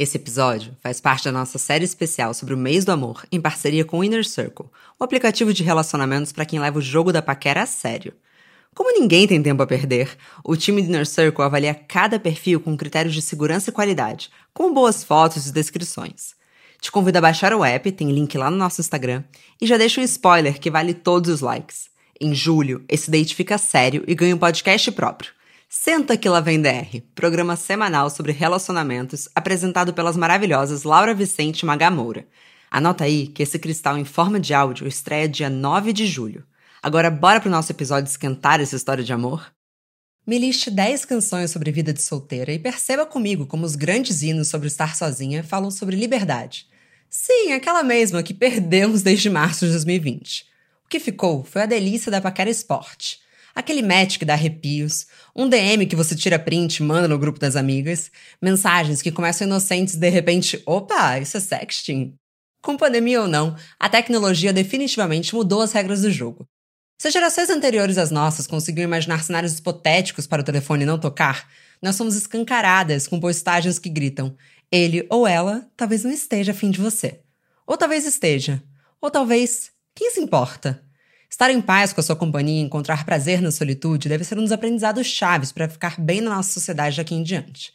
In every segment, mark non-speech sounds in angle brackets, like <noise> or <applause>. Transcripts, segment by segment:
Esse episódio faz parte da nossa série especial sobre o mês do amor, em parceria com o Inner Circle, um aplicativo de relacionamentos para quem leva o jogo da paquera a sério. Como ninguém tem tempo a perder, o time do Inner Circle avalia cada perfil com critérios de segurança e qualidade, com boas fotos e descrições. Te convido a baixar o app, tem link lá no nosso Instagram, e já deixo um spoiler que vale todos os likes. Em julho, esse date fica sério e ganha um podcast próprio. Senta que lá vem DR, programa semanal sobre relacionamentos apresentado pelas maravilhosas Laura Vicente e Magamoura. Anota aí que esse cristal em forma de áudio estreia dia 9 de julho. Agora bora pro nosso episódio esquentar essa história de amor? Me liste 10 canções sobre vida de solteira e perceba comigo como os grandes hinos sobre estar sozinha falam sobre liberdade. Sim, aquela mesma que perdemos desde março de 2020. O que ficou foi a delícia da paquera esporte aquele match que dá arrepios, um DM que você tira print e manda no grupo das amigas, mensagens que começam inocentes e de repente, opa, isso é sexting. Com pandemia ou não, a tecnologia definitivamente mudou as regras do jogo. Se gerações anteriores às nossas conseguiam imaginar cenários hipotéticos para o telefone não tocar, nós somos escancaradas com postagens que gritam: ele ou ela talvez não esteja afim de você. Ou talvez esteja. Ou talvez, quem se importa? Estar em paz com a sua companhia e encontrar prazer na solitude deve ser um dos aprendizados chaves para ficar bem na nossa sociedade daqui em diante.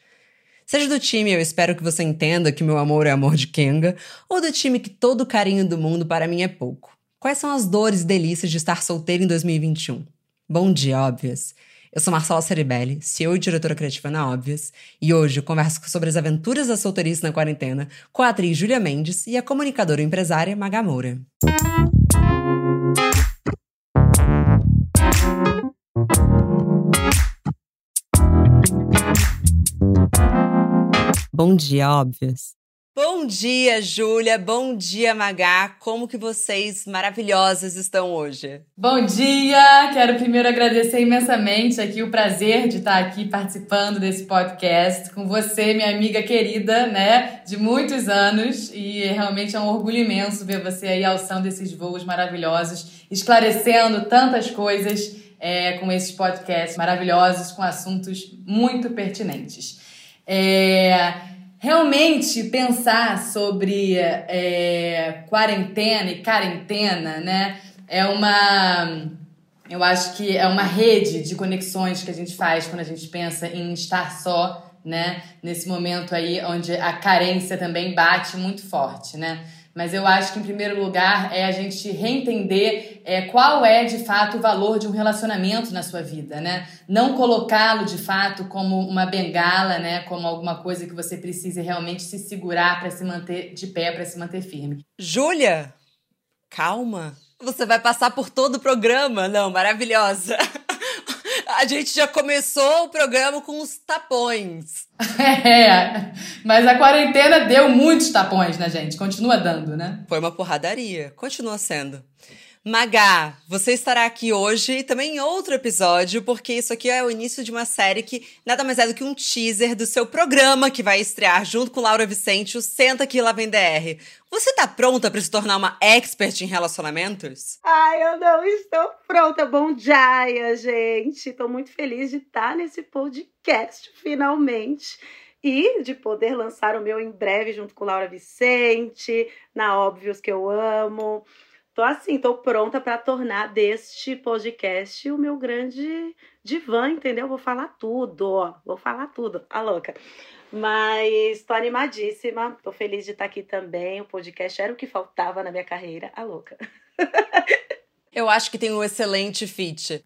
Seja do time eu espero que você entenda que meu amor é amor de Kenga, ou do time que todo o carinho do mundo para mim é pouco. Quais são as dores e delícias de estar solteiro em 2021? Bom dia, óbvias! Eu sou Marcela Ceribelli, CEO e diretora criativa na Óbvias, e hoje eu converso sobre as aventuras da solteirice na quarentena com a atriz Júlia Mendes e a comunicadora e empresária Magamora. Bom dia, óbvias. Bom dia, Júlia. Bom dia, Magá. Como que vocês maravilhosas estão hoje? Bom dia. Quero primeiro agradecer imensamente aqui o prazer de estar aqui participando desse podcast com você, minha amiga querida, né, de muitos anos e realmente é um orgulho imenso ver você aí alçando esses voos maravilhosos, esclarecendo tantas coisas é, com esses podcasts maravilhosos com assuntos muito pertinentes. É, realmente pensar sobre é, quarentena e quarentena, né? É uma. Eu acho que é uma rede de conexões que a gente faz quando a gente pensa em estar só, né? Nesse momento aí onde a carência também bate muito forte, né? Mas eu acho que, em primeiro lugar, é a gente reentender é, qual é, de fato, o valor de um relacionamento na sua vida, né? Não colocá-lo, de fato, como uma bengala, né? Como alguma coisa que você precise realmente se segurar para se manter de pé, para se manter firme. Júlia, calma. Você vai passar por todo o programa. Não, maravilhosa. <laughs> A gente já começou o programa com os tapões. <laughs> É, mas a quarentena deu muitos tapões na gente, continua dando, né? Foi uma porradaria, continua sendo. Magá, você estará aqui hoje e também em outro episódio, porque isso aqui é o início de uma série que nada mais é do que um teaser do seu programa que vai estrear junto com Laura Vicente, o Senta Aqui Lá Vem DR. Você tá pronta para se tornar uma expert em relacionamentos? Ai, eu não estou pronta. Bom dia, gente. Estou muito feliz de estar nesse podcast finalmente e de poder lançar o meu em breve junto com Laura Vicente, na Óbvios que eu amo. Tô assim, tô pronta para tornar deste podcast o meu grande divã, entendeu? Vou falar tudo, ó. Vou falar tudo, a louca. Mas tô animadíssima, tô feliz de estar aqui também. O podcast era o que faltava na minha carreira, a louca. <laughs> Eu acho que tem um excelente fit.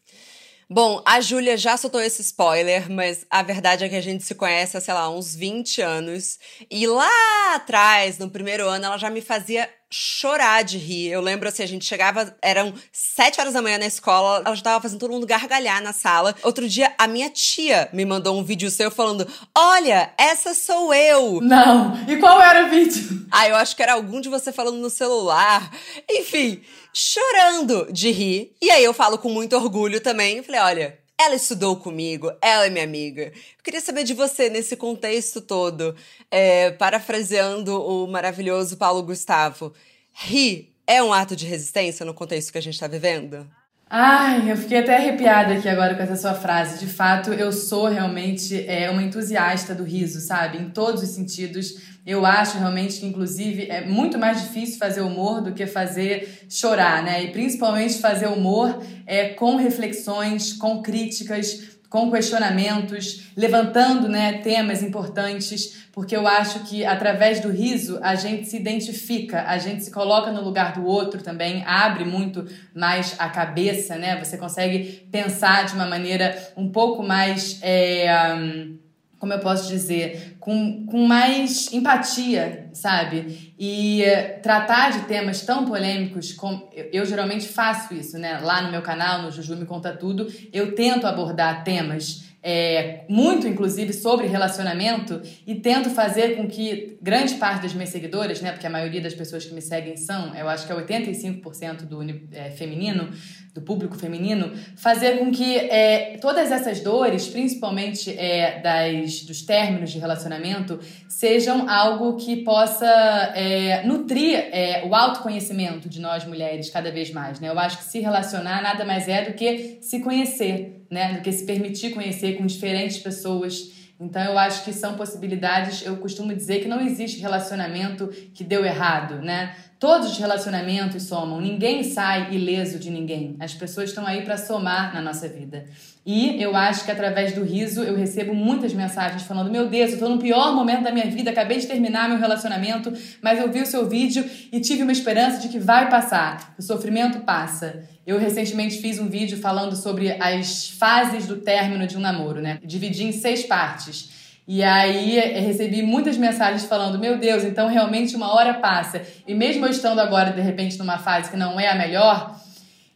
Bom, a Júlia já soltou esse spoiler, mas a verdade é que a gente se conhece há, sei lá, uns 20 anos. E lá atrás, no primeiro ano, ela já me fazia chorar de rir. Eu lembro assim, a gente chegava, eram sete horas da manhã na escola, ela já tava fazendo todo mundo gargalhar na sala. Outro dia, a minha tia me mandou um vídeo seu falando: Olha, essa sou eu. Não. E qual era o vídeo? Ah, eu acho que era algum de você falando no celular. Enfim, chorando de rir. E aí eu falo com muito orgulho também. Falei: Olha, ela estudou comigo, ela é minha amiga. Eu queria saber de você nesse contexto todo, é, parafraseando o maravilhoso Paulo Gustavo. Rir é um ato de resistência no contexto que a gente está vivendo? Ai, eu fiquei até arrepiada aqui agora com essa sua frase. De fato, eu sou realmente é, uma entusiasta do riso, sabe? Em todos os sentidos. Eu acho realmente que, inclusive, é muito mais difícil fazer humor do que fazer chorar, né? E principalmente fazer humor é, com reflexões, com críticas, com questionamentos, levantando né, temas importantes, porque eu acho que através do riso a gente se identifica, a gente se coloca no lugar do outro também, abre muito mais a cabeça, né? Você consegue pensar de uma maneira um pouco mais. É, um, como eu posso dizer, com, com mais empatia, sabe? E uh, tratar de temas tão polêmicos, como eu, eu, geralmente faço isso, né? Lá no meu canal, no Juju Me Conta Tudo, eu tento abordar temas é, muito, inclusive, sobre relacionamento e tento fazer com que grande parte das minhas seguidoras, né? Porque a maioria das pessoas que me seguem são, eu acho que é 85% do é, feminino, do público feminino, fazer com que é, todas essas dores, principalmente é, das, dos términos de relacionamento, sejam algo que possa é, nutrir é, o autoconhecimento de nós mulheres cada vez mais. Né? Eu acho que se relacionar nada mais é do que se conhecer, né? do que se permitir conhecer com diferentes pessoas. Então eu acho que são possibilidades. Eu costumo dizer que não existe relacionamento que deu errado, né? Todos os relacionamentos somam, ninguém sai ileso de ninguém. As pessoas estão aí para somar na nossa vida. E eu acho que através do riso eu recebo muitas mensagens falando: Meu Deus, eu estou no pior momento da minha vida, acabei de terminar meu relacionamento, mas eu vi o seu vídeo e tive uma esperança de que vai passar. O sofrimento passa. Eu recentemente fiz um vídeo falando sobre as fases do término de um namoro, né? Dividi em seis partes. E aí eh, recebi muitas mensagens falando: Meu Deus, então realmente uma hora passa. E mesmo eu estando agora, de repente, numa fase que não é a melhor,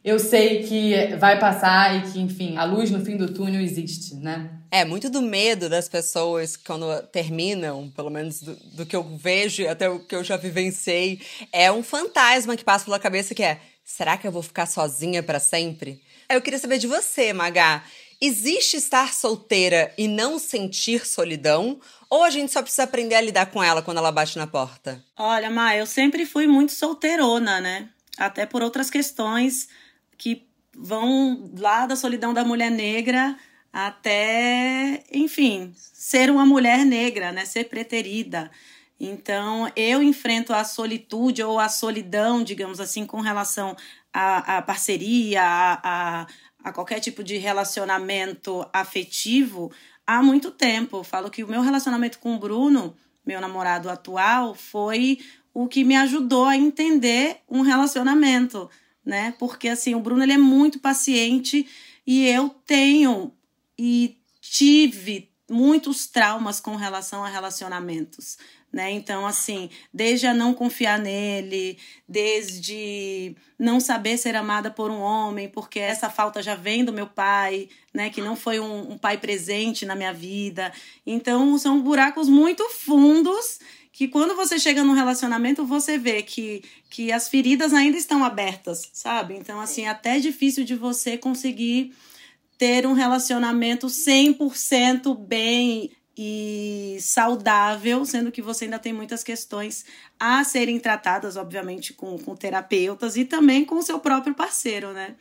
eu sei que vai passar e que, enfim, a luz no fim do túnel existe, né? É, muito do medo das pessoas quando terminam, pelo menos do, do que eu vejo, até o que eu já vivenciei, é um fantasma que passa pela cabeça que é: será que eu vou ficar sozinha para sempre? Eu queria saber de você, Magá. Existe estar solteira e não sentir solidão? Ou a gente só precisa aprender a lidar com ela quando ela bate na porta? Olha, Ma, eu sempre fui muito solteirona, né? Até por outras questões que vão lá da solidão da mulher negra até, enfim, ser uma mulher negra, né? Ser preterida. Então, eu enfrento a solitude ou a solidão, digamos assim, com relação à, à parceria, a, a a qualquer tipo de relacionamento afetivo há muito tempo. Eu falo que o meu relacionamento com o Bruno, meu namorado atual, foi o que me ajudou a entender um relacionamento, né? Porque assim, o Bruno ele é muito paciente e eu tenho e tive muitos traumas com relação a relacionamentos, né? Então, assim, desde a não confiar nele, desde não saber ser amada por um homem, porque essa falta já vem do meu pai, né? Que não foi um, um pai presente na minha vida. Então, são buracos muito fundos que quando você chega num relacionamento, você vê que, que as feridas ainda estão abertas, sabe? Então, assim, até é difícil de você conseguir ter um relacionamento 100% bem e saudável, sendo que você ainda tem muitas questões a serem tratadas, obviamente, com, com terapeutas e também com o seu próprio parceiro, né?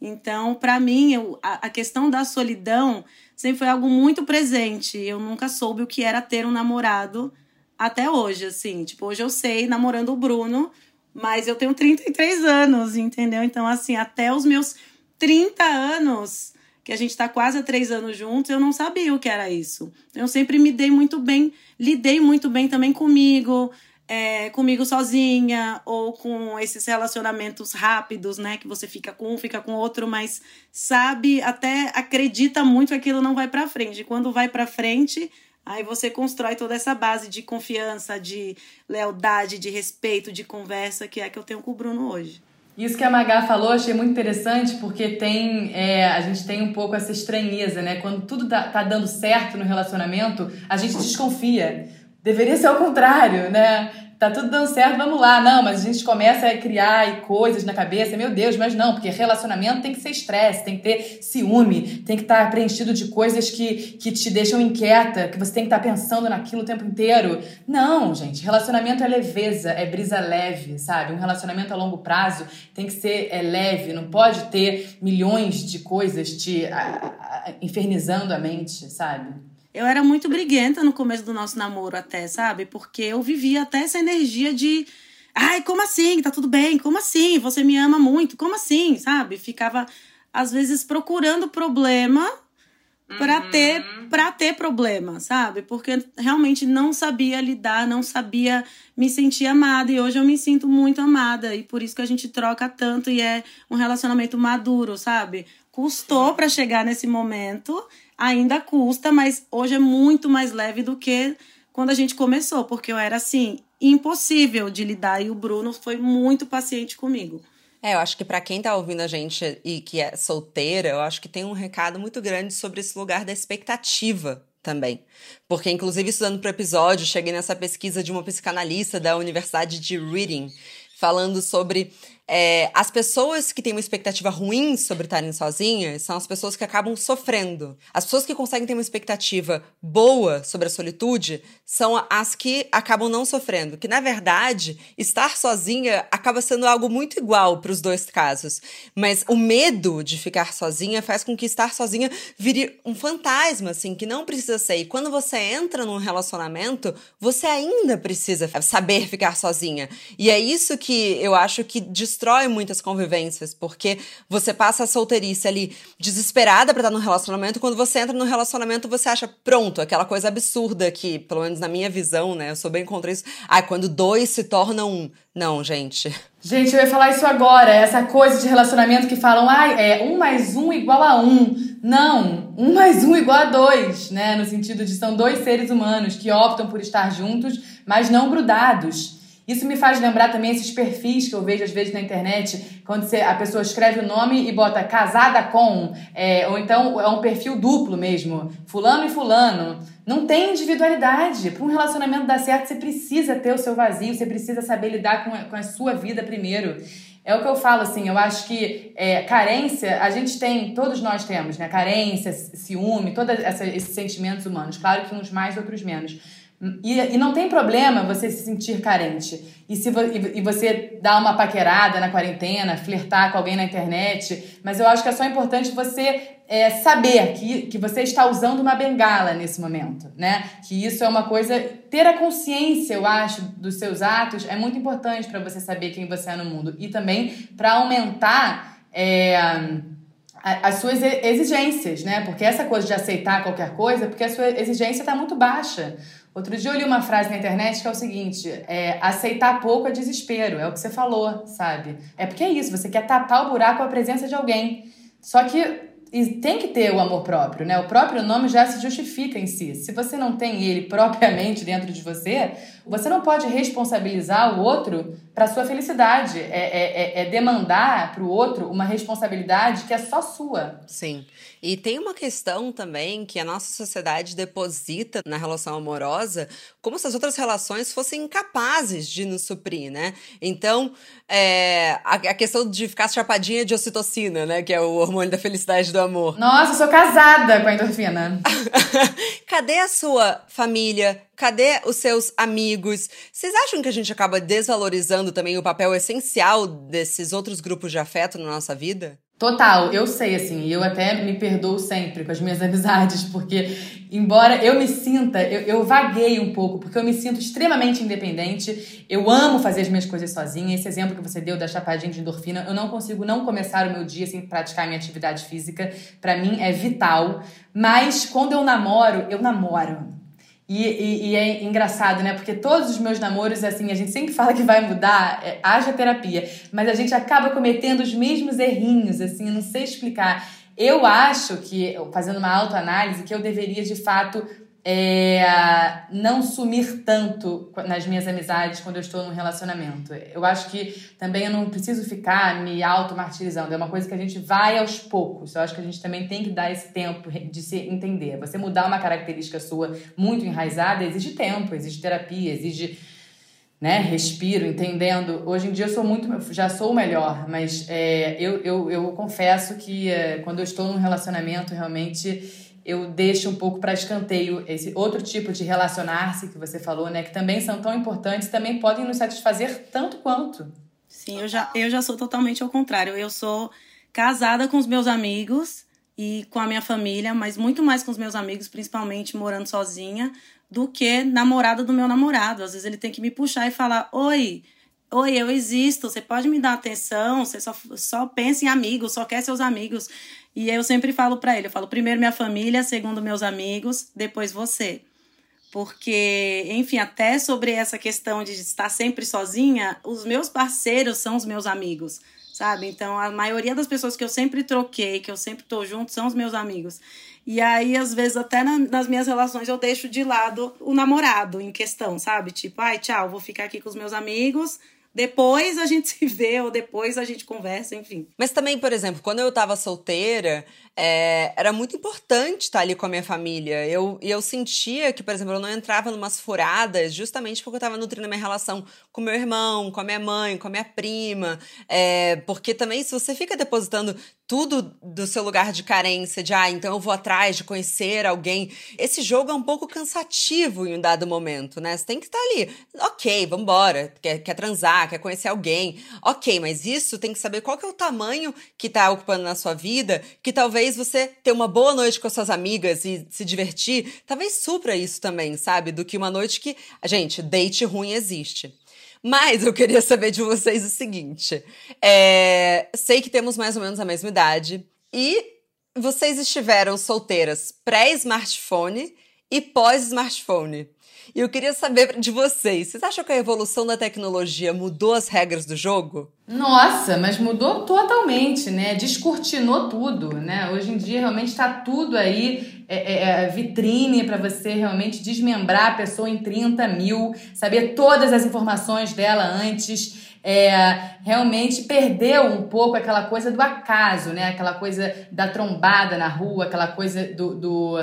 Então, para mim, eu, a, a, questão da solidão sempre foi algo muito presente. Eu nunca soube o que era ter um namorado até hoje, assim. Tipo, hoje eu sei namorando o Bruno, mas eu tenho 33 anos, entendeu? Então, assim, até os meus 30 anos, que a gente está quase há três anos juntos, eu não sabia o que era isso. Eu sempre me dei muito bem, lidei muito bem também comigo, é, comigo sozinha, ou com esses relacionamentos rápidos, né? Que você fica com um, fica com outro, mas sabe, até acredita muito que aquilo não vai para frente. Quando vai para frente, aí você constrói toda essa base de confiança, de lealdade, de respeito, de conversa, que é que eu tenho com o Bruno hoje. Isso que a Magá falou, achei muito interessante, porque tem é, a gente tem um pouco essa estranheza, né? Quando tudo tá, tá dando certo no relacionamento, a gente desconfia. Deveria ser ao contrário, né? Tá tudo dando certo, vamos lá. Não, mas a gente começa a criar coisas na cabeça, meu Deus, mas não, porque relacionamento tem que ser estresse, tem que ter ciúme, tem que estar tá preenchido de coisas que, que te deixam inquieta, que você tem que estar tá pensando naquilo o tempo inteiro. Não, gente, relacionamento é leveza, é brisa leve, sabe? Um relacionamento a longo prazo tem que ser é, leve, não pode ter milhões de coisas te a, a, infernizando a mente, sabe? Eu era muito briguenta no começo do nosso namoro, até, sabe? Porque eu vivia até essa energia de. Ai, como assim? Tá tudo bem? Como assim? Você me ama muito? Como assim? Sabe? Ficava, às vezes, procurando problema para uhum. ter para ter problema, sabe? Porque realmente não sabia lidar, não sabia me sentir amada e hoje eu me sinto muito amada e por isso que a gente troca tanto e é um relacionamento maduro, sabe? Custou para chegar nesse momento ainda custa, mas hoje é muito mais leve do que quando a gente começou, porque eu era assim, impossível de lidar e o Bruno foi muito paciente comigo. É, eu acho que para quem tá ouvindo a gente e que é solteira, eu acho que tem um recado muito grande sobre esse lugar da expectativa também. Porque, inclusive, estudando para o episódio, cheguei nessa pesquisa de uma psicanalista da Universidade de Reading, falando sobre é, as pessoas que têm uma expectativa ruim sobre estarem sozinhas são as pessoas que acabam sofrendo. As pessoas que conseguem ter uma expectativa boa sobre a solitude são as que acabam não sofrendo. Que, na verdade, estar sozinha acaba sendo algo muito igual para os dois casos. Mas o medo de ficar sozinha faz com que estar sozinha vire um fantasma, assim, que não precisa ser. E quando você entra num relacionamento, você ainda precisa saber ficar sozinha. E é isso que eu acho que destrói destrói muitas convivências, porque você passa a solteirice ali desesperada para estar no relacionamento, quando você entra no relacionamento você acha pronto, aquela coisa absurda que, pelo menos na minha visão, né, eu sou bem contra isso, ah, quando dois se tornam um. Não, gente. Gente, eu ia falar isso agora, essa coisa de relacionamento que falam, ah, é um mais um igual a um. Não, um mais um igual a dois, né? No sentido de são dois seres humanos que optam por estar juntos, mas não grudados. Isso me faz lembrar também esses perfis que eu vejo às vezes na internet, quando você, a pessoa escreve o nome e bota casada com, é, ou então é um perfil duplo mesmo, fulano e fulano. Não tem individualidade. Para um relacionamento dar certo, você precisa ter o seu vazio, você precisa saber lidar com a, com a sua vida primeiro. É o que eu falo, assim, eu acho que é, carência, a gente tem, todos nós temos, né? Carência, ciúme, todos esses sentimentos humanos. Claro que uns mais, outros menos. E, e não tem problema você se sentir carente. E, se vo, e, e você dar uma paquerada na quarentena, flertar com alguém na internet. Mas eu acho que é só importante você é, saber que, que você está usando uma bengala nesse momento, né? Que isso é uma coisa. Ter a consciência, eu acho, dos seus atos é muito importante para você saber quem você é no mundo. E também para aumentar. É, as suas exigências, né? Porque essa coisa de aceitar qualquer coisa, porque a sua exigência está muito baixa. Outro dia eu li uma frase na internet que é o seguinte: é, aceitar pouco é desespero, é o que você falou, sabe? É porque é isso, você quer tapar o buraco com a presença de alguém. Só que e tem que ter o amor próprio, né? O próprio nome já se justifica em si. Se você não tem ele <laughs> propriamente dentro de você, você não pode responsabilizar o outro para sua felicidade. É, é, é, é demandar para o outro uma responsabilidade que é só sua. Sim. E tem uma questão também que a nossa sociedade deposita na relação amorosa como se as outras relações fossem incapazes de nos suprir, né? Então, é, a, a, questão de ficar chapadinha de ocitocina, né? Que é o hormônio da felicidade do amor. Nossa, eu sou casada com a endorfina. <laughs> Cadê a sua família? Cadê os seus amigos? Vocês acham que a gente acaba desvalorizando também o papel essencial desses outros grupos de afeto na nossa vida? Total, eu sei, assim, eu até me perdoo sempre com as minhas <laughs> amizades, porque, embora eu me sinta, eu, eu vaguei um pouco, porque eu me sinto extremamente independente, eu amo fazer as minhas coisas sozinha. Esse exemplo que você deu da chapadinha de endorfina, eu não consigo não começar o meu dia sem praticar minha atividade física, para mim é vital. Mas quando eu namoro, eu namoro. E, e, e, é engraçado, né? Porque todos os meus namoros, assim, a gente sempre fala que vai mudar, é, haja terapia, mas a gente acaba cometendo os mesmos errinhos, assim, não sei explicar. Eu acho que, fazendo uma autoanálise, que eu deveria de fato é, não sumir tanto nas minhas amizades quando eu estou num relacionamento. Eu acho que também eu não preciso ficar me auto-martirizando. É uma coisa que a gente vai aos poucos. Eu acho que a gente também tem que dar esse tempo de se entender. Você mudar uma característica sua muito enraizada exige tempo, exige terapia, exige né, respiro, entendendo. Hoje em dia eu sou muito, já sou o melhor, mas é, eu, eu, eu confesso que é, quando eu estou num relacionamento, realmente eu deixo um pouco para escanteio esse outro tipo de relacionar-se que você falou, né, que também são tão importantes, também podem nos satisfazer tanto quanto. Sim, eu já, eu já sou totalmente ao contrário. Eu sou casada com os meus amigos e com a minha família, mas muito mais com os meus amigos, principalmente morando sozinha, do que namorada do meu namorado. Às vezes ele tem que me puxar e falar: Oi, oi, eu existo, você pode me dar atenção, você só, só pensa em amigos, só quer seus amigos. E eu sempre falo para ele: eu falo, primeiro minha família, segundo meus amigos, depois você. Porque, enfim, até sobre essa questão de estar sempre sozinha, os meus parceiros são os meus amigos sabe? Então, a maioria das pessoas que eu sempre troquei, que eu sempre tô junto, são os meus amigos. E aí, às vezes, até na, nas minhas relações, eu deixo de lado o namorado em questão, sabe? Tipo, ai, tchau, vou ficar aqui com os meus amigos. Depois a gente <laughs> se vê, ou depois a gente conversa, enfim. Mas também, por exemplo, quando eu tava solteira, é, era muito importante estar ali com a minha família. Eu, e eu sentia que, por exemplo, eu não entrava numas furadas justamente porque eu estava nutrindo a minha relação com meu irmão, com a minha mãe, com a minha prima. É, porque também, se você fica depositando tudo do seu lugar de carência, de ah, então eu vou atrás de conhecer alguém. Esse jogo é um pouco cansativo em um dado momento, né? Você tem que estar ali. Ok, vambora. Quer, quer transar, quer conhecer alguém. Ok, mas isso tem que saber qual que é o tamanho que está ocupando na sua vida, que talvez talvez você ter uma boa noite com as suas amigas e se divertir, talvez supra isso também, sabe? Do que uma noite que. Gente, date ruim existe. Mas eu queria <laughs> saber de vocês o seguinte: é, sei que temos mais ou menos a mesma idade e vocês estiveram solteiras pré-smartphone e pós-smartphone. E eu queria saber de vocês, vocês acham que a evolução da tecnologia mudou as regras do jogo? Nossa, mas mudou totalmente, né? Descortinou tudo, né? Hoje em dia realmente está tudo aí, é, é, é vitrine para você realmente desmembrar a pessoa em 30 mil, saber todas as informações dela antes. É, realmente perdeu um pouco aquela coisa do acaso, né? Aquela coisa da trombada na rua, aquela coisa do, do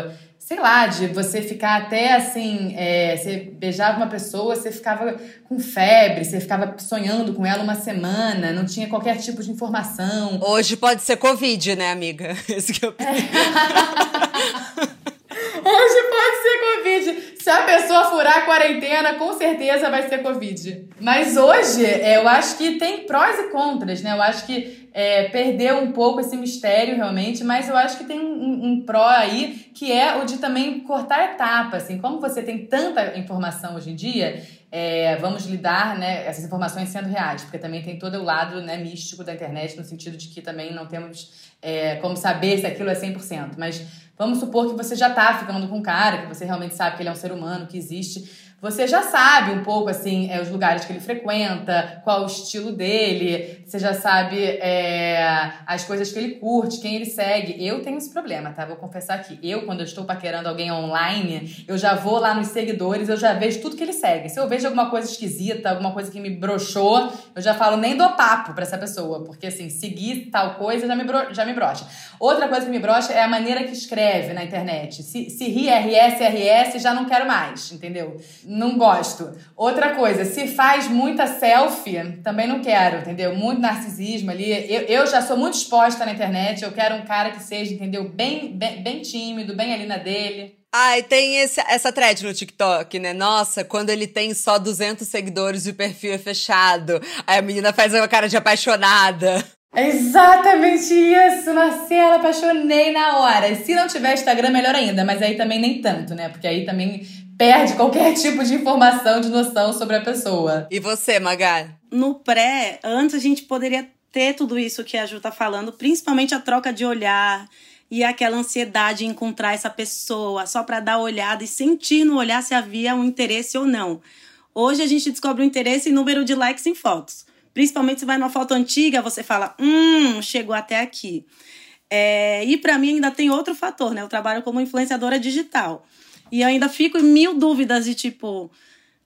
sei lá, de você ficar até assim, é, você beijava uma pessoa, você ficava com febre, você ficava sonhando com ela uma semana, não tinha qualquer tipo de informação. Hoje pode ser Covid, né, amiga? <laughs> Esse que eu... <laughs> É. Hoje pode ser Covid. Se a pessoa furar a quarentena, com certeza vai ser Covid. Mas hoje, é, eu acho que tem prós e contras, né? Eu acho que é, perdeu um pouco esse mistério realmente, mas eu acho que tem um, um pró aí que é o de também cortar etapas. Assim, como você tem tanta informação hoje em dia, é, vamos lidar, né, essas informações sendo reais, porque também tem todo o lado né, místico da internet, no sentido de que também não temos é, como saber se aquilo é 100%. Mas Vamos supor que você já tá ficando com um cara, que você realmente sabe que ele é um ser humano, que existe você já sabe um pouco assim é, os lugares que ele frequenta, qual o estilo dele, você já sabe é, as coisas que ele curte, quem ele segue. Eu tenho esse problema, tá? Vou confessar aqui. Eu, quando eu estou paquerando alguém online, eu já vou lá nos seguidores, eu já vejo tudo que ele segue. Se eu vejo alguma coisa esquisita, alguma coisa que me broxou, eu já falo nem dou papo pra essa pessoa, porque assim, seguir tal coisa já me, bro já me brocha. Outra coisa que me brocha é a maneira que escreve na internet. Se, se ri RS, RS, já não quero mais, entendeu? Não gosto. Outra coisa, se faz muita selfie, também não quero, entendeu? Muito narcisismo ali. Eu, eu já sou muito exposta na internet, eu quero um cara que seja, entendeu? Bem, bem, bem tímido, bem ali na dele. Ai, tem esse, essa thread no TikTok, né? Nossa, quando ele tem só 200 seguidores e o perfil é fechado. Aí a menina faz uma cara de apaixonada. É exatamente isso, Marcela, apaixonei na hora. Se não tiver Instagram, melhor ainda, mas aí também nem tanto, né? Porque aí também perde qualquer tipo de informação, de noção sobre a pessoa. E você, Magar? No pré, antes a gente poderia ter tudo isso que a Ju tá falando, principalmente a troca de olhar e aquela ansiedade em encontrar essa pessoa só para dar olhada e sentir no olhar se havia um interesse ou não. Hoje a gente descobre o interesse em número de likes em fotos. Principalmente se vai numa foto antiga, você fala, hum, chegou até aqui. É, e para mim ainda tem outro fator, né? Eu trabalho como influenciadora digital. E eu ainda fico em mil dúvidas de tipo,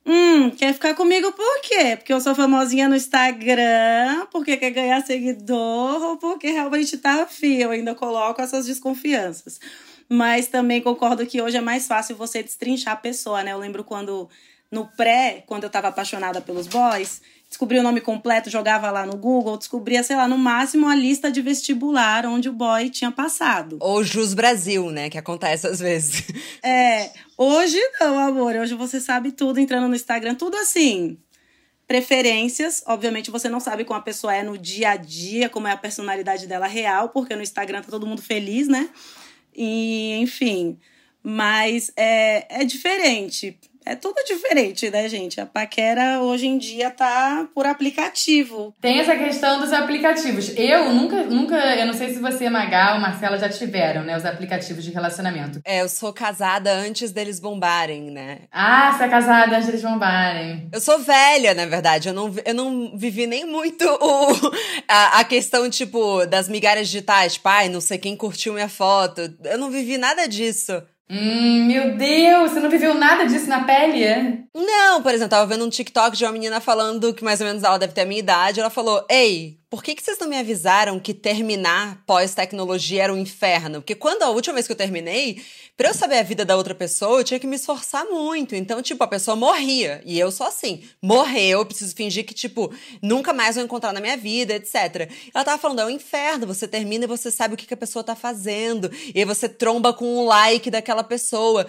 hum, quer ficar comigo por quê? Porque eu sou famosinha no Instagram, porque quer ganhar seguidor, ou porque realmente tá afim. Eu ainda coloco essas desconfianças. Mas também concordo que hoje é mais fácil você destrinchar a pessoa, né? Eu lembro quando no pré, quando eu tava apaixonada pelos boys, descobria o nome completo, jogava lá no Google, descobria, sei lá, no máximo a lista de vestibular onde o boy tinha passado. Ou Jus Brasil, né? Que acontece às vezes. <laughs> É, hoje não, amor. Hoje você sabe tudo entrando no Instagram, tudo assim. Preferências, obviamente você não sabe como a pessoa é no dia a dia, como é a personalidade dela real, porque no Instagram tá todo mundo feliz, né? E, enfim. Mas é, é diferente é tudo diferente, né, gente? A paquera hoje em dia tá por aplicativo. Tem essa questão dos aplicativos. Eu nunca, nunca, eu não sei se você, Magal ou Marcela já tiveram, né, os aplicativos de relacionamento. É, eu sou casada antes deles bombarem, né? Ah, você é casada antes deles bombarem. Eu sou velha, na verdade. Eu não, eu não vivi nem muito o, a, a questão, tipo, das migalhas digitais. Pai, não sei quem curtiu minha foto. Eu não vivi nada disso. Hum, meu Deus, você não viveu nada disso na pele, é? Não, por exemplo, tava vendo um TikTok de uma menina falando que mais ou menos ela deve ter a minha idade. Ela falou: Ei, por que, que vocês não me avisaram que terminar pós-tecnologia era um inferno? Porque quando a última vez que eu terminei, pra eu saber a vida da outra pessoa, eu tinha que me esforçar muito. Então, tipo, a pessoa morria. E eu sou assim: morreu, eu preciso fingir que, tipo, nunca mais vou encontrar na minha vida, etc. Ela tava falando: é um inferno, você termina e você sabe o que, que a pessoa tá fazendo. E aí você tromba com o like daquela pessoa.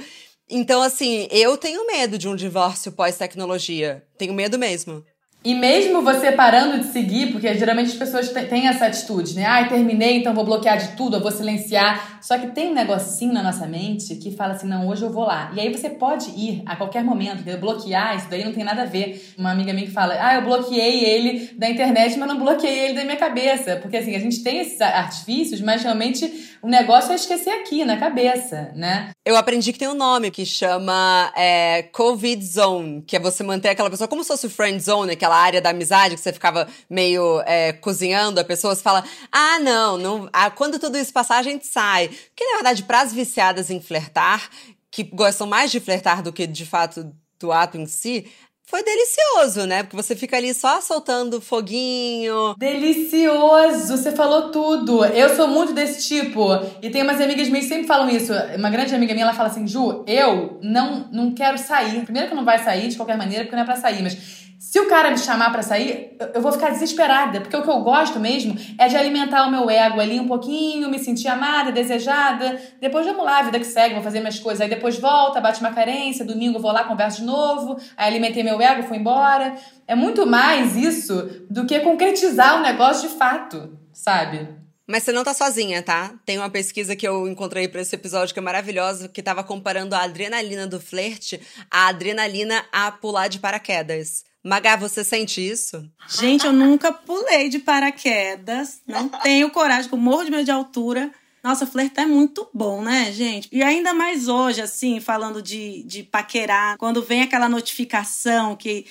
Então, assim, eu tenho medo de um divórcio pós-tecnologia. Tenho medo mesmo. E mesmo você parando de seguir, porque geralmente as pessoas têm essa atitude, né? Ai, terminei, então vou bloquear de tudo, eu vou silenciar. Só que tem um negocinho na nossa mente que fala assim: não, hoje eu vou lá. E aí você pode ir a qualquer momento, entendeu? bloquear, isso daí não tem nada a ver. Uma amiga minha que fala: ah, eu bloqueei ele da internet, mas não bloqueei ele da minha cabeça. Porque assim, a gente tem esses artifícios, mas realmente o negócio é esquecer aqui, na cabeça, né? Eu aprendi que tem um nome que chama é, Covid Zone, que é você manter aquela pessoa como se fosse o friend zone, aquela área da amizade que você ficava meio é, cozinhando a pessoa, você fala: ah, não, não ah, quando tudo isso passar, a gente sai. Porque, na verdade, para as viciadas em flertar, que gostam mais de flertar do que de fato do ato em si, foi delicioso, né? Porque você fica ali só soltando foguinho. Delicioso! Você falou tudo. Eu sou muito desse tipo. E tem umas amigas minhas que sempre falam isso. Uma grande amiga minha, ela fala assim: Ju, eu não, não quero sair. Primeiro que não vai sair de qualquer maneira, porque não é pra sair, mas se o cara me chamar para sair, eu vou ficar desesperada, porque o que eu gosto mesmo é de alimentar o meu ego ali um pouquinho, me sentir amada, desejada. Depois vamos lá, vida que segue, vou fazer minhas coisas. Aí depois volta, bate uma carência, domingo vou lá, converso de novo, aí alimentei meu ego, fui embora. É muito mais isso do que concretizar o negócio de fato, sabe? Mas você não tá sozinha, tá? Tem uma pesquisa que eu encontrei para esse episódio que é maravilhosa, que tava comparando a adrenalina do flerte à adrenalina a pular de paraquedas. Magá, você sente isso? Gente, eu nunca pulei de paraquedas. Não <laughs> tenho coragem, eu morro de medo de altura. Nossa, flertar é muito bom, né, gente? E ainda mais hoje, assim, falando de, de paquerar, quando vem aquela notificação que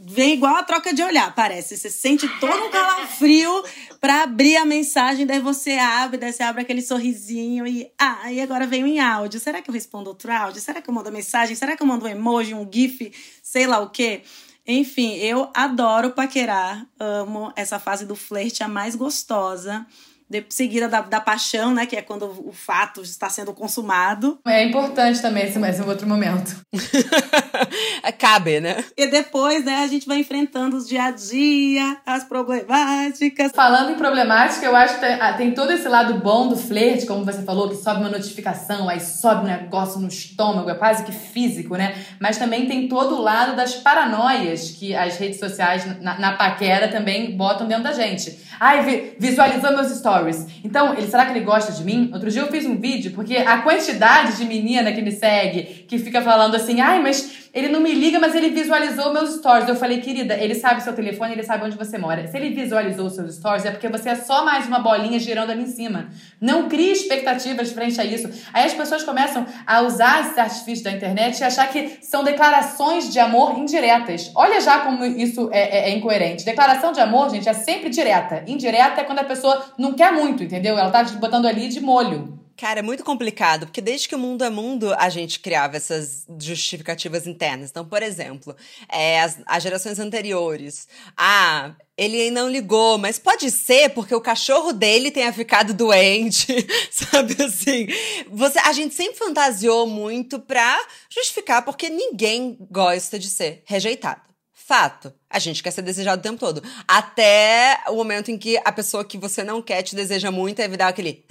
vem igual a troca de olhar, parece. Você sente todo um calafrio <laughs> para abrir a mensagem, daí você abre, daí você abre aquele sorrisinho e ah, e agora vem em áudio. Será que eu respondo outro áudio? Será que eu mando mensagem? Será que eu mando um emoji, um gif, sei lá o quê? Enfim, eu adoro paquerar, amo essa fase do flerte, a mais gostosa de, seguida da, da paixão, né? Que é quando o fato está sendo consumado. É importante também esse mais um outro momento. <laughs> Cabe, né? E depois, né, a gente vai enfrentando os dia a dia, as problemáticas. Falando em problemática, eu acho que tem, ah, tem todo esse lado bom do flerte, como você falou, que sobe uma notificação, aí sobe um negócio no estômago, é quase que físico, né? Mas também tem todo o lado das paranoias que as redes sociais na, na paquera também botam dentro da gente. Ai, visualizou meus stories stories. Então, ele, será que ele gosta de mim? Outro dia eu fiz um vídeo, porque a quantidade de menina que me segue, que fica falando assim, ai, mas ele não me liga, mas ele visualizou meus stories. Eu falei, querida, ele sabe seu telefone, ele sabe onde você mora. Se ele visualizou seus stories, é porque você é só mais uma bolinha girando ali em cima. Não crie expectativas frente a isso. Aí as pessoas começam a usar esses artifícios da internet e achar que são declarações de amor indiretas. Olha já como isso é, é, é incoerente. Declaração de amor, gente, é sempre direta. Indireta é quando a pessoa não quer muito, entendeu? Ela tá botando ali de molho. Cara, é muito complicado, porque desde que o mundo é mundo, a gente criava essas justificativas internas. Então, por exemplo, é, as, as gerações anteriores. Ah, ele não ligou, mas pode ser porque o cachorro dele tenha ficado doente, <laughs> sabe assim? Você, a gente sempre fantasiou muito pra justificar porque ninguém gosta de ser rejeitado. Fato. A gente quer ser desejado o tempo todo. Até o momento em que a pessoa que você não quer te deseja muito e dar aquele.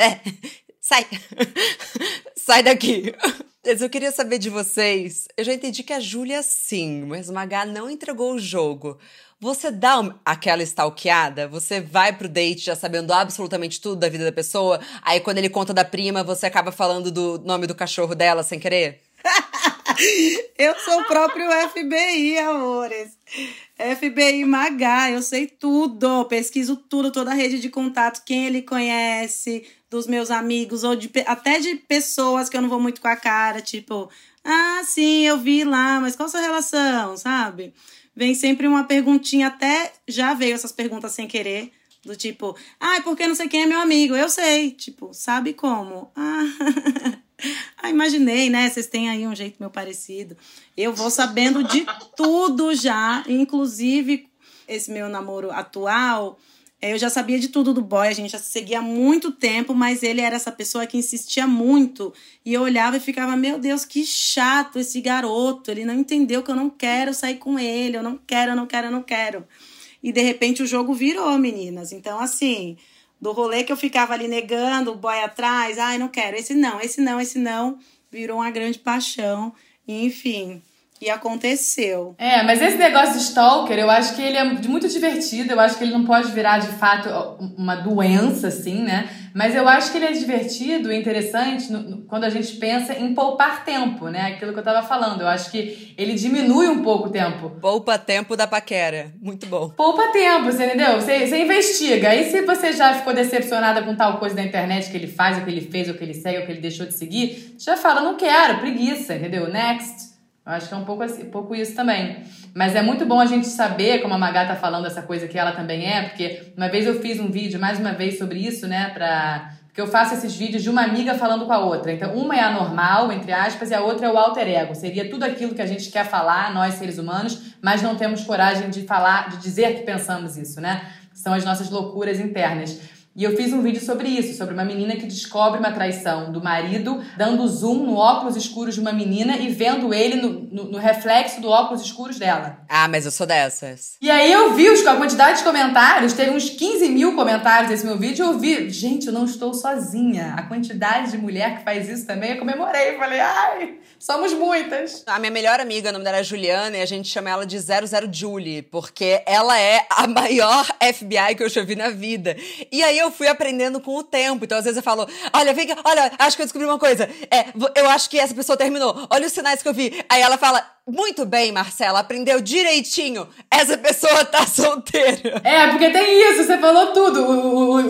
Sai! <laughs> sai daqui! Mas eu queria saber de vocês. Eu já entendi que a Júlia sim, mas Magá não entregou o jogo. Você dá aquela stalkeada? Você vai pro date já sabendo absolutamente tudo da vida da pessoa? Aí quando ele conta da prima, você acaba falando do nome do cachorro dela sem querer? <laughs> eu sou o próprio FBI, amores. FBI Magá, eu sei tudo, pesquiso tudo, toda a rede de contato, quem ele conhece, dos meus amigos, ou de, até de pessoas que eu não vou muito com a cara, tipo, ah, sim, eu vi lá, mas qual a sua relação, sabe? Vem sempre uma perguntinha, até já veio essas perguntas sem querer, do tipo, ah, porque não sei quem é meu amigo, eu sei, tipo, sabe como? Ah. <laughs> Ah, imaginei, né? Vocês têm aí um jeito meio parecido. Eu vou sabendo de tudo já, inclusive esse meu namoro atual. Eh, eu já sabia de tudo do boy, a gente já se seguia há muito tempo, mas ele era essa pessoa que insistia muito. E eu olhava e ficava, meu Deus, que chato esse garoto. Ele não entendeu que eu não quero sair com ele, eu não quero, eu não quero, eu não quero. E de repente o jogo virou, meninas. Então, assim, do rolê que eu ficava ali negando, o boy atrás, ai, não quero, esse não, esse não, esse não, virou uma grande paixão. E, enfim, e aconteceu. É, mas esse negócio de stalker, eu acho que ele é muito divertido, eu acho que ele não pode virar de fato uma doença, assim, né? Mas eu acho que ele é divertido e interessante no, no, quando a gente pensa em poupar tempo, né? Aquilo que eu tava falando. Eu acho que ele diminui um pouco o tempo. Poupa tempo da paquera. Muito bom. Poupa tempo, você entendeu? Você, você investiga. Aí se você já ficou decepcionada com tal coisa da internet que ele faz, ou que ele fez, ou que ele segue, ou que ele deixou de seguir, já fala, não quero, preguiça, entendeu? Next. Eu acho que é um pouco, assim, pouco isso também. Mas é muito bom a gente saber, como a Magá tá falando, essa coisa que ela também é, porque uma vez eu fiz um vídeo, mais uma vez, sobre isso, né? Pra... Porque eu faço esses vídeos de uma amiga falando com a outra. Então, uma é a normal, entre aspas, e a outra é o alter ego. Seria tudo aquilo que a gente quer falar, nós seres humanos, mas não temos coragem de falar, de dizer que pensamos isso, né? São as nossas loucuras internas. E eu fiz um vídeo sobre isso, sobre uma menina que descobre uma traição do marido, dando zoom no óculos escuros de uma menina e vendo ele no, no, no reflexo do óculos escuros dela. Ah, mas eu sou dessas. E aí eu vi os, a quantidade de comentários, teve uns 15 mil comentários nesse meu vídeo, e eu vi, gente, eu não estou sozinha. A quantidade de mulher que faz isso também, eu comemorei, falei, ai, somos muitas. A minha melhor amiga, o nome dela é Juliana, e a gente chama ela de 00 Julie, porque ela é a maior <laughs> FBI que eu já vi na vida. E aí eu eu fui aprendendo com o tempo. Então, às vezes eu falo, olha, vem cá, olha, acho que eu descobri uma coisa. É, eu acho que essa pessoa terminou. Olha os sinais que eu vi. Aí ela fala, muito bem, Marcela, aprendeu direitinho. Essa pessoa tá solteira. É, porque tem isso, você falou tudo.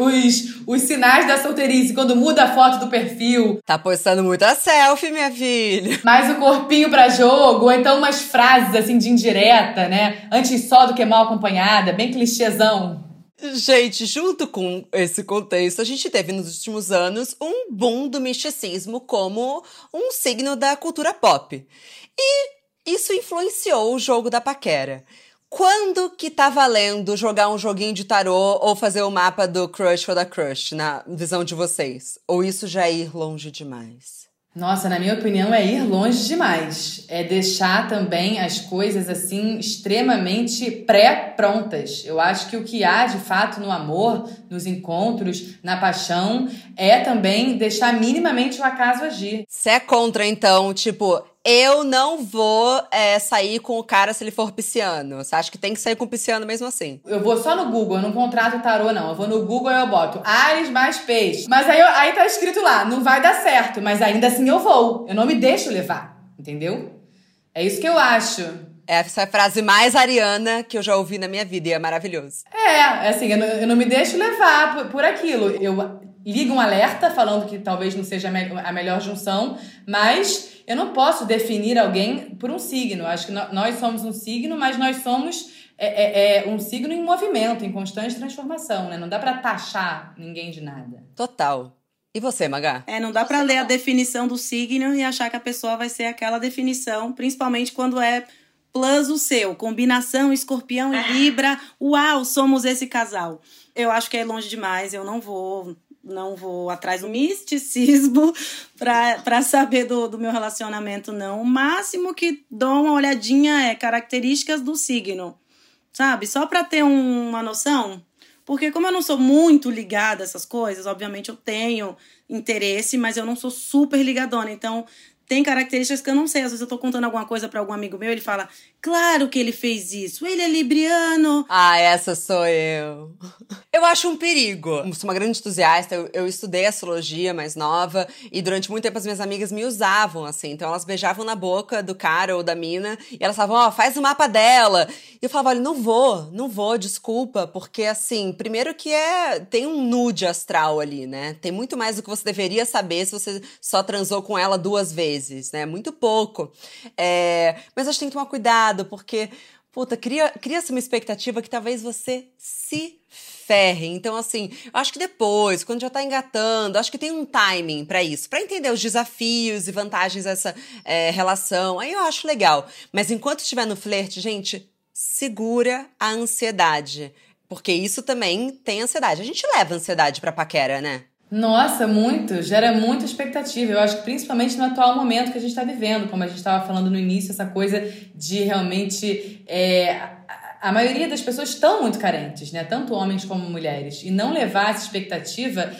Os, os sinais da solteirice, quando muda a foto do perfil. Tá postando muita selfie, minha filha. Mais o corpinho pra jogo, ou então umas frases assim de indireta, né? Antes só do que mal acompanhada, bem clichêzão. Gente, junto com esse contexto, a gente teve nos últimos anos um boom do misticismo como um signo da cultura pop. E isso influenciou o jogo da paquera. Quando que tá valendo jogar um joguinho de tarô ou fazer o mapa do crush ou da crush, na visão de vocês? Ou isso já é ir longe demais? Nossa, na minha opinião, é ir longe demais. É deixar também as coisas assim extremamente pré-prontas. Eu acho que o que há de fato no amor, nos encontros, na paixão, é também deixar minimamente o acaso agir. Você é contra, então, tipo, eu não vou é, sair com o cara se ele for pisciano. Você acha que tem que sair com o pisciano mesmo assim? Eu vou só no Google, eu não contrato tarô, não. Eu vou no Google e eu boto Ares mais peixe. Mas aí, aí tá escrito lá, não vai dar certo, mas ainda assim eu vou. Eu não me deixo levar, entendeu? É isso que eu acho. Essa é a frase mais ariana que eu já ouvi na minha vida e é maravilhoso. É, assim, eu não, eu não me deixo levar por, por aquilo. Eu ligo um alerta falando que talvez não seja a melhor junção, mas eu não posso definir alguém por um signo. Acho que nós somos um signo, mas nós somos é, é, é um signo em movimento, em constante transformação, né? Não dá para taxar ninguém de nada. Total. E você, Magá? É, não dá para ler a definição do signo e achar que a pessoa vai ser aquela definição, principalmente quando é plus o seu, combinação escorpião e libra, uau, somos esse casal. Eu acho que é longe demais, eu não vou não vou atrás do misticismo <laughs> para saber do, do meu relacionamento, não. O máximo que dou uma olhadinha é características do signo, sabe? Só para ter um, uma noção. Porque como eu não sou muito ligada a essas coisas, obviamente eu tenho interesse, mas eu não sou super ligadona. Então, tem características que eu não sei. Às vezes eu tô contando alguma coisa para algum amigo meu, ele fala: Claro que ele fez isso, ele é libriano. Ah, essa sou eu. Eu acho um perigo. Eu sou uma grande entusiasta, eu, eu, estudei astrologia mais nova e durante muito tempo as minhas amigas me usavam assim. Então elas beijavam na boca do cara ou da mina e elas falavam: Ó, oh, faz o mapa dela. E eu falava: Olha, não vou, não vou, desculpa, porque assim, primeiro que é. Tem um nude astral ali, né? Tem muito mais do que você deveria saber se você só transou com ela duas vezes, né? Muito pouco. É, mas acho que tem que tomar cuidado, porque, puta, cria-se cria uma expectativa que talvez você se ferre. Então, assim, eu acho que depois, quando já tá engatando, acho que tem um timing para isso, para entender os desafios e vantagens dessa é, relação. Aí eu acho legal. Mas enquanto estiver no flerte, gente, segura a ansiedade. Porque isso também tem ansiedade. A gente leva ansiedade pra paquera, né? Nossa, muito. Gera muita expectativa. Eu acho que principalmente no atual momento que a gente está vivendo, como a gente estava falando no início, essa coisa de realmente. É, a maioria das pessoas estão muito carentes, né? Tanto homens como mulheres. E não levar essa expectativa,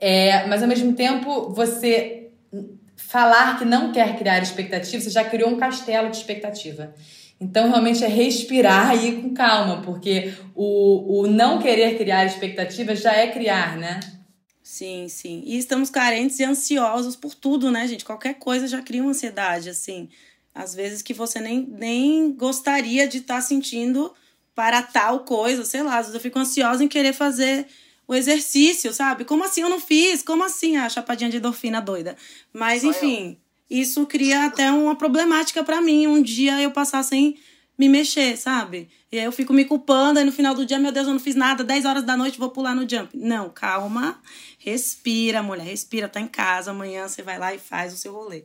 é, mas ao mesmo tempo você falar que não quer criar expectativa, você já criou um castelo de expectativa. Então, realmente é respirar e ir com calma, porque o, o não querer criar expectativa já é criar, né? Sim, sim. E estamos carentes e ansiosos por tudo, né, gente? Qualquer coisa já cria uma ansiedade, assim. Às vezes que você nem, nem gostaria de estar tá sentindo para tal coisa, sei lá. Às vezes eu fico ansiosa em querer fazer o exercício, sabe? Como assim eu não fiz? Como assim a chapadinha de endorfina doida? Mas, enfim, isso cria até uma problemática para mim. Um dia eu passar sem me mexer, sabe? E aí eu fico me culpando, aí no final do dia, meu Deus, eu não fiz nada, 10 horas da noite vou pular no jump. Não, calma, respira, mulher, respira, tá em casa, amanhã você vai lá e faz o seu rolê.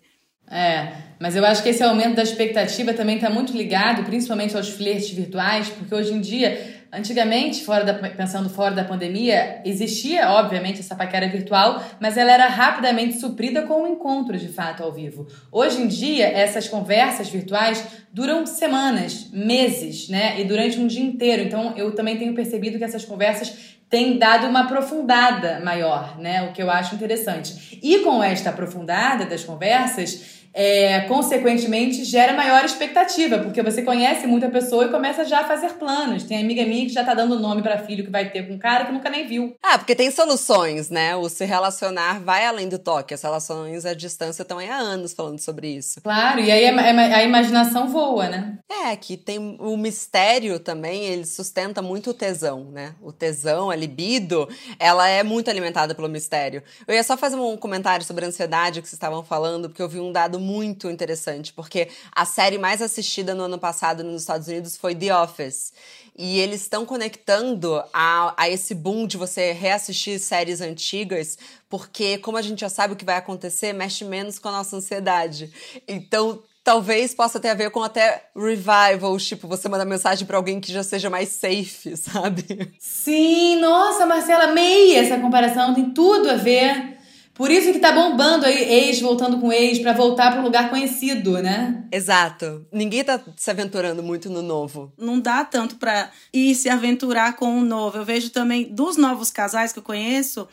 É, mas eu acho que esse aumento da expectativa também está muito ligado, principalmente aos flertes virtuais, porque hoje em dia Antigamente, fora da, pensando fora da pandemia, existia, obviamente, essa paquera virtual, mas ela era rapidamente suprida com um encontro de fato ao vivo. Hoje em dia, essas conversas virtuais duram semanas, meses, né? E durante um dia inteiro. Então, eu também tenho percebido que essas conversas têm dado uma aprofundada maior, né? O que eu acho interessante. E com esta aprofundada das conversas, é, consequentemente, gera maior expectativa, porque você conhece muita pessoa e começa já a fazer planos. Tem amiga minha que já tá dando nome para filho que vai ter com um cara que nunca nem viu. Ah, porque tem soluções, né? O se relacionar vai além do toque. As relações à distância estão aí há anos falando sobre isso. Claro, e aí a imaginação voa, né? É, que tem o mistério também, ele sustenta muito o tesão, né? O tesão, a libido, ela é muito alimentada pelo mistério. Eu ia só fazer um comentário sobre a ansiedade que vocês estavam falando, porque eu vi um dado muito interessante, porque a série mais assistida no ano passado nos Estados Unidos foi The Office. E eles estão conectando a, a esse boom de você reassistir séries antigas, porque, como a gente já sabe o que vai acontecer, mexe menos com a nossa ansiedade. Então, talvez possa ter a ver com até revivals, tipo, você mandar mensagem para alguém que já seja mais safe, <laughs> sabe? Sim, nossa, Marcela, amei essa comparação, tem tudo a ver. Por isso que tá bombando aí ex voltando com ex para voltar para um lugar conhecido, né? Exato. Ninguém tá se aventurando muito no novo. Não dá tanto para ir se aventurar com o novo. Eu vejo também dos novos casais que eu conheço,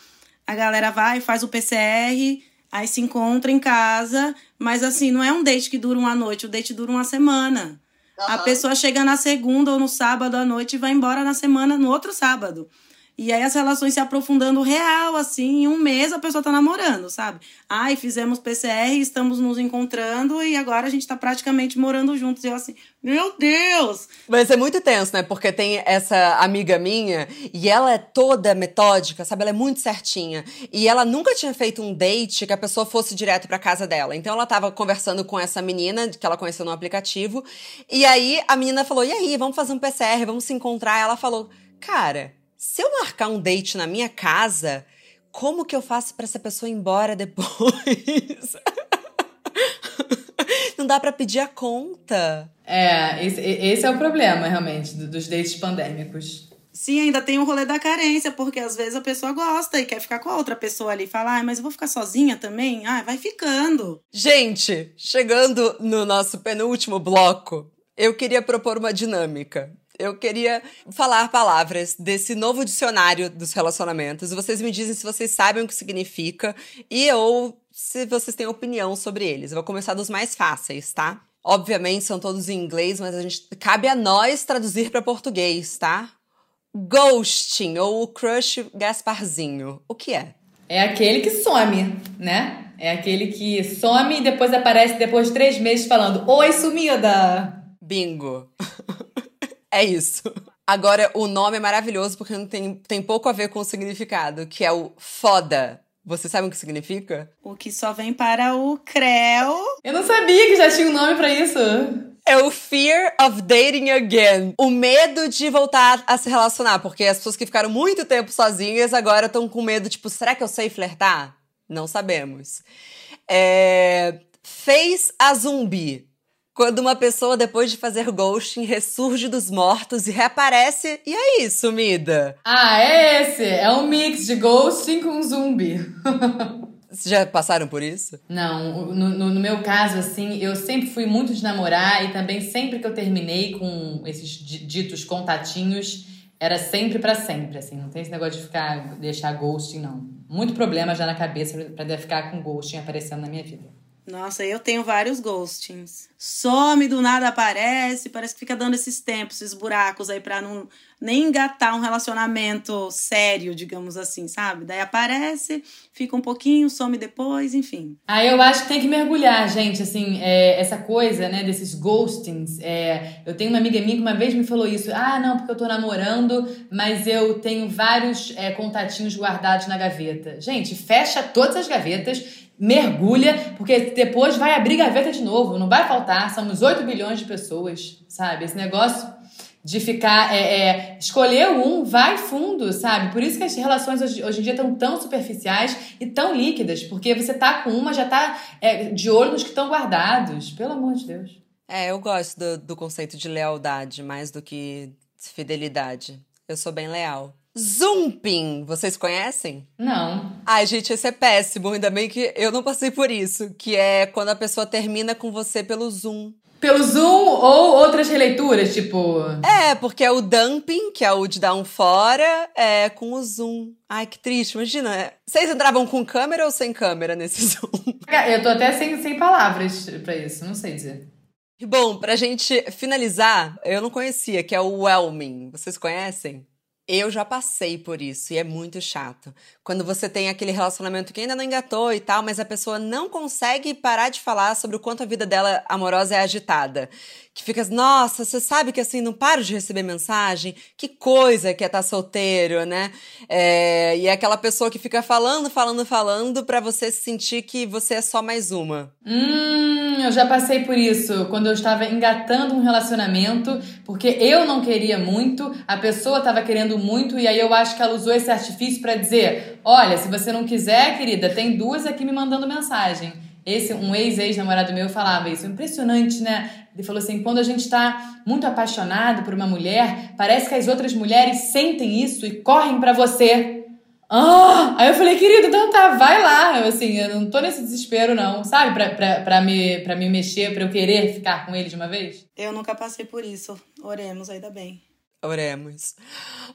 a galera vai, faz o PCR, aí se encontra em casa, mas assim, não é um date que dura uma noite, o date dura uma semana. Uhum. A pessoa chega na segunda ou no sábado à noite e vai embora na semana, no outro sábado. E aí as relações se aprofundando real, assim, em um mês a pessoa tá namorando, sabe? Ai, fizemos PCR, estamos nos encontrando e agora a gente tá praticamente morando juntos. E eu assim, meu Deus! Mas é muito tenso, né? Porque tem essa amiga minha e ela é toda metódica, sabe? Ela é muito certinha. E ela nunca tinha feito um date que a pessoa fosse direto pra casa dela. Então ela tava conversando com essa menina que ela conheceu no aplicativo. E aí a menina falou: e aí, vamos fazer um PCR, vamos se encontrar. Ela falou: cara se eu marcar um date na minha casa, como que eu faço para essa pessoa ir embora depois? <laughs> Não dá para pedir a conta. É, esse, esse é o problema, realmente, dos dates pandêmicos. Sim, ainda tem o rolê da carência, porque às vezes a pessoa gosta e quer ficar com a outra pessoa ali. Fala, ah, mas eu vou ficar sozinha também? Ah, vai ficando. Gente, chegando no nosso penúltimo bloco, eu queria propor uma dinâmica. Eu queria falar palavras desse novo dicionário dos relacionamentos. Vocês me dizem se vocês sabem o que significa e ou se vocês têm opinião sobre eles. Eu vou começar dos mais fáceis, tá? Obviamente são todos em inglês, mas a gente cabe a nós traduzir para português, tá? Ghosting ou o crush Gasparzinho. O que é? É aquele que some, né? É aquele que some e depois aparece depois de três meses falando: Oi, sumida! Bingo. <laughs> é isso. <laughs> Agora, o nome é maravilhoso porque não tem, tem pouco a ver com o significado, que é o foda. Você sabe o que significa? O que só vem para o creu. Eu não sabia que já tinha um nome para isso. É o fear of dating again. O medo de voltar a se relacionar. Porque as pessoas que ficaram muito tempo sozinhas agora estão com medo, tipo, será que eu sei flertar? Não sabemos. É... Fez a zumbi. Quando uma pessoa, depois de fazer ghosting, ressurge dos mortos e reaparece. E aí, sumida? Ah, é esse! É um mix de ghosting com zumbi. <laughs> Já passaram por isso? Não, no, no, no, meu caso, assim, eu sempre fui muito de namorar e também sempre que eu terminei com esses ditos contatinhos, era sempre para sempre, assim, não tem esse negócio de ficar, deixar ghosting, não. Muito problema já na cabeça para ficar com ghosting aparecendo na minha vida. Nossa, eu tenho vários ghostings. Some do nada aparece, parece que fica dando esses tempos, esses buracos aí pra não nem engatar um relacionamento sério, digamos assim, sabe? Daí aparece, fica um pouquinho, some depois, enfim. Ah, eu acho que tem que mergulhar, gente, assim, é, essa coisa, né, desses ghostings. É, eu tenho uma amiga minha que uma vez me falou isso. Ah, não, porque eu tô namorando, mas eu tenho vários é, contatinhos guardados na gaveta. Gente, fecha todas as gavetas mergulha, porque depois vai abrir gaveta de novo, não vai faltar. Somos 8 bilhões de pessoas, sabe? Esse negócio de ficar, é, é, escolher um, vai fundo, sabe? Por isso que as relações hoje, hoje em dia estão tão superficiais e tão líquidas, porque você tá com uma, já tá é, de olho nos que estão guardados, pelo amor de Deus. É, eu gosto do, do conceito de lealdade mais do que fidelidade. Eu sou bem leal. Zumping, vocês conhecem? Não. Ai, gente, esse é péssimo. Ainda bem que eu não passei por isso. Que é quando a pessoa termina com você pelo Zoom. Pelo Zoom ou outras releituras, tipo. É, porque é o dumping, que é o de dar um fora, é com o Zoom. Ai, que triste, imagina. Vocês entravam com câmera ou sem câmera nesse <laughs> Zoom? Eu tô até sem, sem palavras para isso, não sei dizer. Bom, pra gente finalizar, eu não conhecia, que é o Whelming. Vocês conhecem? Eu já passei por isso e é muito chato. Quando você tem aquele relacionamento que ainda não engatou e tal, mas a pessoa não consegue parar de falar sobre o quanto a vida dela amorosa é agitada que fica, nossa, você sabe que assim, não paro de receber mensagem, que coisa que é estar tá solteiro, né? É, e é aquela pessoa que fica falando, falando, falando para você sentir que você é só mais uma. Hum, eu já passei por isso, quando eu estava engatando um relacionamento, porque eu não queria muito, a pessoa estava querendo muito, e aí eu acho que ela usou esse artifício para dizer: olha, se você não quiser, querida, tem duas aqui me mandando mensagem. Esse, um ex-ex-namorado meu falava isso. Impressionante, né? Ele falou assim: quando a gente está muito apaixonado por uma mulher, parece que as outras mulheres sentem isso e correm para você. Ah! Aí eu falei, querido, então tá, vai lá. Eu, assim, eu não tô nesse desespero, não, sabe? Pra, pra, pra, me, pra me mexer, pra eu querer ficar com ele de uma vez. Eu nunca passei por isso. Oremos, ainda bem. Oremos.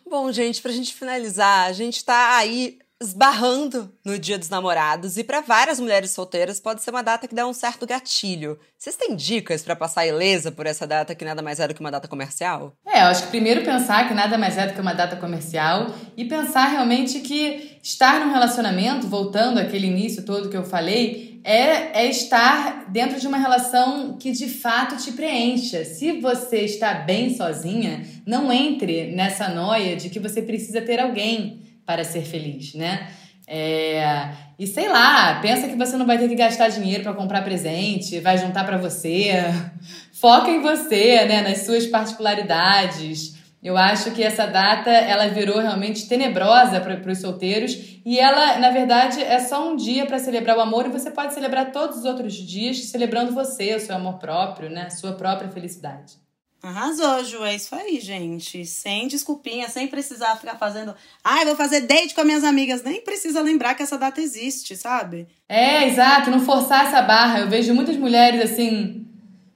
Bom, gente, pra gente finalizar, a gente tá aí esbarrando no Dia dos Namorados e para várias mulheres solteiras pode ser uma data que dá um certo gatilho. Vocês têm dicas para passar ilesa por essa data que nada mais é do que uma data comercial? É, eu acho que primeiro pensar que nada mais é do que uma data comercial e pensar realmente que estar num relacionamento, voltando àquele início todo que eu falei, é, é estar dentro de uma relação que de fato te preencha. Se você está bem sozinha, não entre nessa noia de que você precisa ter alguém para ser feliz, né? É, e sei lá, pensa que você não vai ter que gastar dinheiro para comprar presente, vai juntar para você. <laughs> Foca em você, né, nas suas particularidades. Eu acho que essa data ela virou realmente tenebrosa para os solteiros e ela, na verdade, é só um dia para celebrar o amor e você pode celebrar todos os outros dias celebrando você, o seu amor próprio, né? Sua própria felicidade. Arrasou, Ju, é isso aí, gente. Sem desculpinha, sem precisar ficar fazendo. Ai, ah, vou fazer date com as minhas amigas. Nem precisa lembrar que essa data existe, sabe? É, exato, não forçar essa barra. Eu vejo muitas mulheres assim,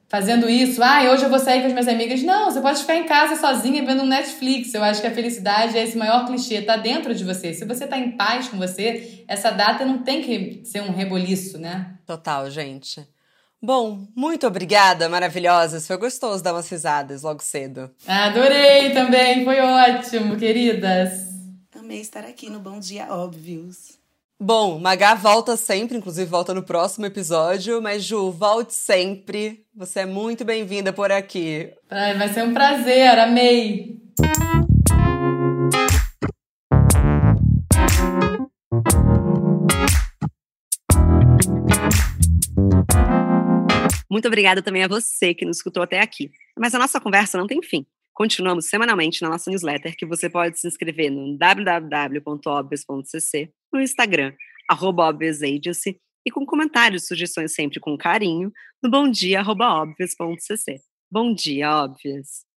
fazendo isso. Ah, hoje eu vou sair com as minhas amigas. Não, você pode ficar em casa sozinha vendo um Netflix. Eu acho que a felicidade é esse maior clichê, tá dentro de você. Se você tá em paz com você, essa data não tem que ser um reboliço, né? Total, gente. Bom, muito obrigada, maravilhosas. Foi gostoso dar umas risadas logo cedo. Adorei também, foi ótimo, queridas. Amei estar aqui no Bom Dia Óbvios. Bom, Magá volta sempre, inclusive volta no próximo episódio, mas Ju, volte sempre. Você é muito bem-vinda por aqui. Ai, vai ser um prazer, amei. Muito obrigada também a você que nos escutou até aqui. Mas a nossa conversa não tem fim. Continuamos semanalmente na nossa newsletter, que você pode se inscrever no www.obvious.cc, no Instagram, arroba e com comentários e sugestões sempre com carinho, no bomdia.obvious.cc. Bom dia, Óbvias!